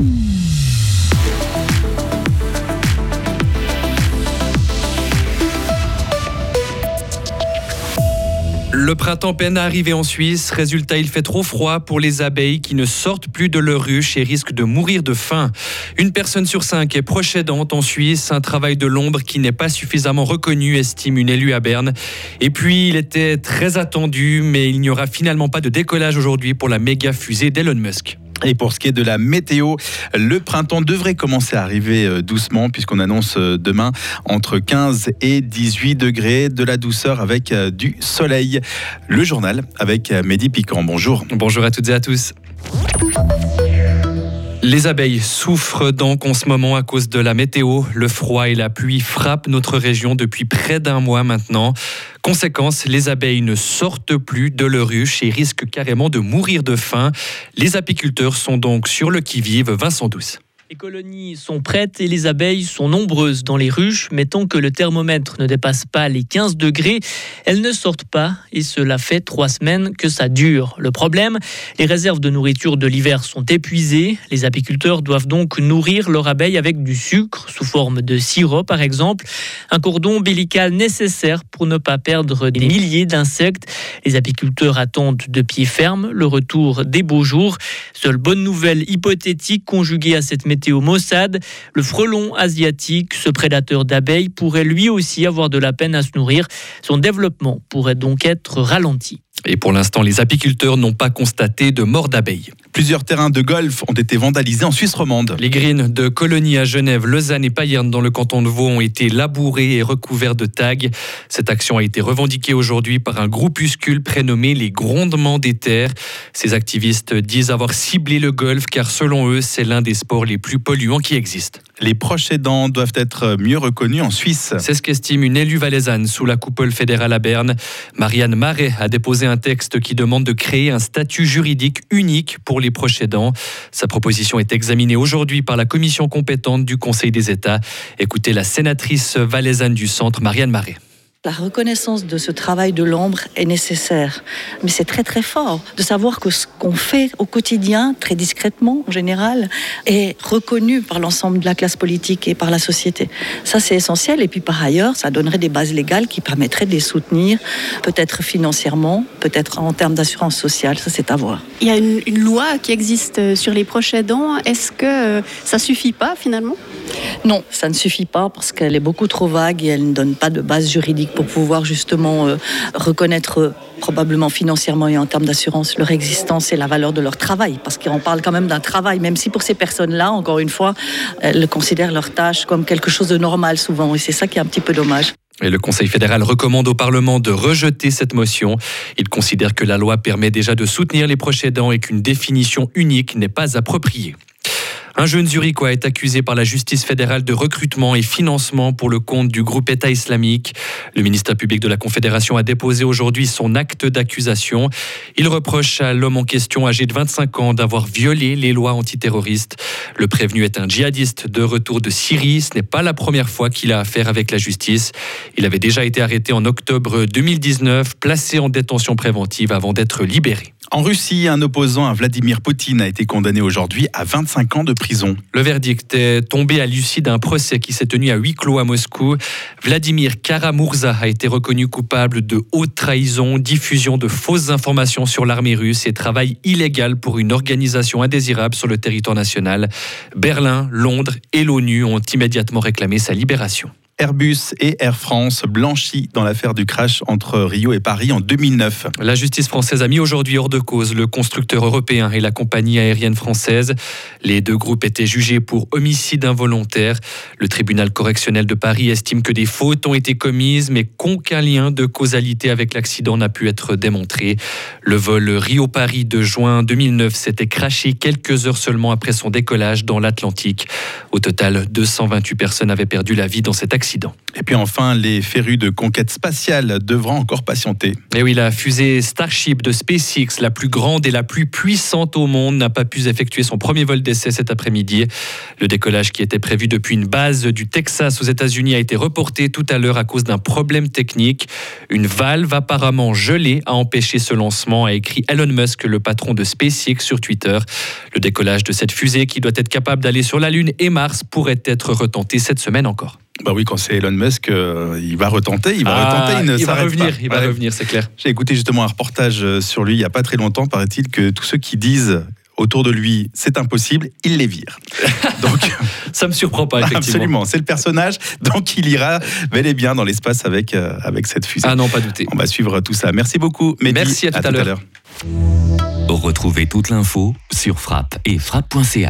Le printemps peine à arriver en Suisse. Résultat, il fait trop froid pour les abeilles qui ne sortent plus de leur ruche et risquent de mourir de faim. Une personne sur cinq est proche en Suisse. Un travail de l'ombre qui n'est pas suffisamment reconnu, estime une élue à Berne. Et puis, il était très attendu, mais il n'y aura finalement pas de décollage aujourd'hui pour la méga fusée d'Elon Musk. Et pour ce qui est de la météo, le printemps devrait commencer à arriver euh, doucement puisqu'on annonce euh, demain entre 15 et 18 degrés, de la douceur avec euh, du soleil. Le journal avec Mehdi Piquant. Bonjour. Bonjour à toutes et à tous. Les abeilles souffrent donc en ce moment à cause de la météo. Le froid et la pluie frappent notre région depuis près d'un mois maintenant. Conséquence, les abeilles ne sortent plus de leur ruche et risquent carrément de mourir de faim. Les apiculteurs sont donc sur le qui-vive. Vincent Douce. Les colonies sont prêtes et les abeilles sont nombreuses dans les ruches, mais tant que le thermomètre ne dépasse pas les 15 degrés, elles ne sortent pas et cela fait trois semaines que ça dure. Le problème, les réserves de nourriture de l'hiver sont épuisées. Les apiculteurs doivent donc nourrir leurs abeilles avec du sucre, sous forme de sirop par exemple, un cordon ombilical nécessaire pour ne pas perdre des milliers d'insectes. Les apiculteurs attendent de pied ferme le retour des beaux jours. Seule bonne nouvelle hypothétique conjuguée à cette méthode météo Mossad, le frelon asiatique, ce prédateur d'abeilles, pourrait lui aussi avoir de la peine à se nourrir. Son développement pourrait donc être ralenti. Et pour l'instant, les apiculteurs n'ont pas constaté de mort d'abeilles. Plusieurs terrains de golf ont été vandalisés en Suisse romande. Les greens de Colonie à Genève, Lausanne et Payerne dans le canton de Vaud ont été labourés et recouverts de tags. Cette action a été revendiquée aujourd'hui par un groupuscule prénommé les Grondements des Terres. Ces activistes disent avoir ciblé le golf car selon eux, c'est l'un des sports les plus polluants qui existent. Les proches aidants doivent être mieux reconnus en Suisse. C'est ce qu'estime une élue valaisanne sous la coupole fédérale à Berne. Marianne Marais a déposé un texte qui demande de créer un statut juridique unique pour les proches aidants. Sa proposition est examinée aujourd'hui par la commission compétente du Conseil des États. Écoutez la sénatrice valaisanne du centre, Marianne Marais. La reconnaissance de ce travail de l'ombre est nécessaire, mais c'est très très fort de savoir que ce qu'on fait au quotidien, très discrètement en général, est reconnu par l'ensemble de la classe politique et par la société. Ça c'est essentiel. Et puis par ailleurs, ça donnerait des bases légales qui permettraient de les soutenir, peut-être financièrement, peut-être en termes d'assurance sociale, ça c'est à voir. Il y a une, une, loi qui existe sur les proches aidants, est-ce que ça suffit pas finalement? Non, ça ne suffit pas parce qu'elle est beaucoup trop vague et elle ne donne pas de base juridique pour pouvoir justement euh, reconnaître euh, probablement financièrement et en termes d'assurance leur existence et la valeur de leur travail, parce qu'on parle quand même d'un travail, même si pour ces personnes-là, encore une fois, elles considèrent leur tâche comme quelque chose de normal souvent, et c'est ça qui est un petit peu dommage. Et le Conseil fédéral recommande au Parlement de rejeter cette motion. Il considère que la loi permet déjà de soutenir les proches aidants et qu'une définition unique n'est pas appropriée. Un jeune zurichois est accusé par la justice fédérale de recrutement et financement pour le compte du groupe État islamique. Le ministère public de la Confédération a déposé aujourd'hui son acte d'accusation. Il reproche à l'homme en question, âgé de 25 ans, d'avoir violé les lois antiterroristes. Le prévenu est un djihadiste de retour de Syrie. Ce n'est pas la première fois qu'il a affaire avec la justice. Il avait déjà été arrêté en octobre 2019, placé en détention préventive avant d'être libéré. En Russie, un opposant à Vladimir Poutine a été condamné aujourd'hui à 25 ans de prison. Le verdict est tombé à l'issue d'un procès qui s'est tenu à huis clos à Moscou. Vladimir Karamurza a été reconnu coupable de haute trahison, diffusion de fausses informations sur l'armée russe et travail illégal pour une organisation indésirable sur le territoire national. Berlin, Londres et l'ONU ont immédiatement réclamé sa libération. Airbus et Air France blanchis dans l'affaire du crash entre Rio et Paris en 2009. La justice française a mis aujourd'hui hors de cause le constructeur européen et la compagnie aérienne française. Les deux groupes étaient jugés pour homicide involontaire. Le tribunal correctionnel de Paris estime que des fautes ont été commises, mais qu'aucun lien de causalité avec l'accident n'a pu être démontré. Le vol Rio-Paris de juin 2009 s'était craché quelques heures seulement après son décollage dans l'Atlantique. Au total, 228 personnes avaient perdu la vie dans cet accident Et puis enfin, les férus de conquête spatiale devront encore patienter. Et oui, la fusée Starship de SpaceX, la plus grande et la plus puissante au monde, n'a pas pu effectuer son premier vol d'essai cet après-midi. Le décollage qui était prévu depuis une base du Texas aux États-Unis a été reporté tout à l'heure à cause d'un problème technique. Une valve apparemment gelée a empêché ce lancement, a écrit Elon Musk, le patron de SpaceX, sur Twitter. Le décollage de cette fusée, qui doit être capable d'aller sur la Lune et Mars, pourrait être retenté cette semaine encore. Bah oui, quand c'est Elon Musk, euh, il va retenter, il va Ah, retenter, il ne il va s'arrête revenir, pas. il va Ouais. revenir, c'est clair. J'ai écouté justement un reportage euh, sur lui il n'y a pas très longtemps, paraît-il, que tous ceux qui disent autour de lui c'est impossible, il les vire. Donc Ça me surprend pas, effectivement. absolument, c'est le personnage, donc il ira bel et bien dans l'espace avec, euh, avec cette fusée. Ah non, pas douter. On va suivre tout ça. Merci beaucoup, Mehdi. Merci, à tout à l'heure. Retrouvez toute l'info sur frappe et frappe.ch.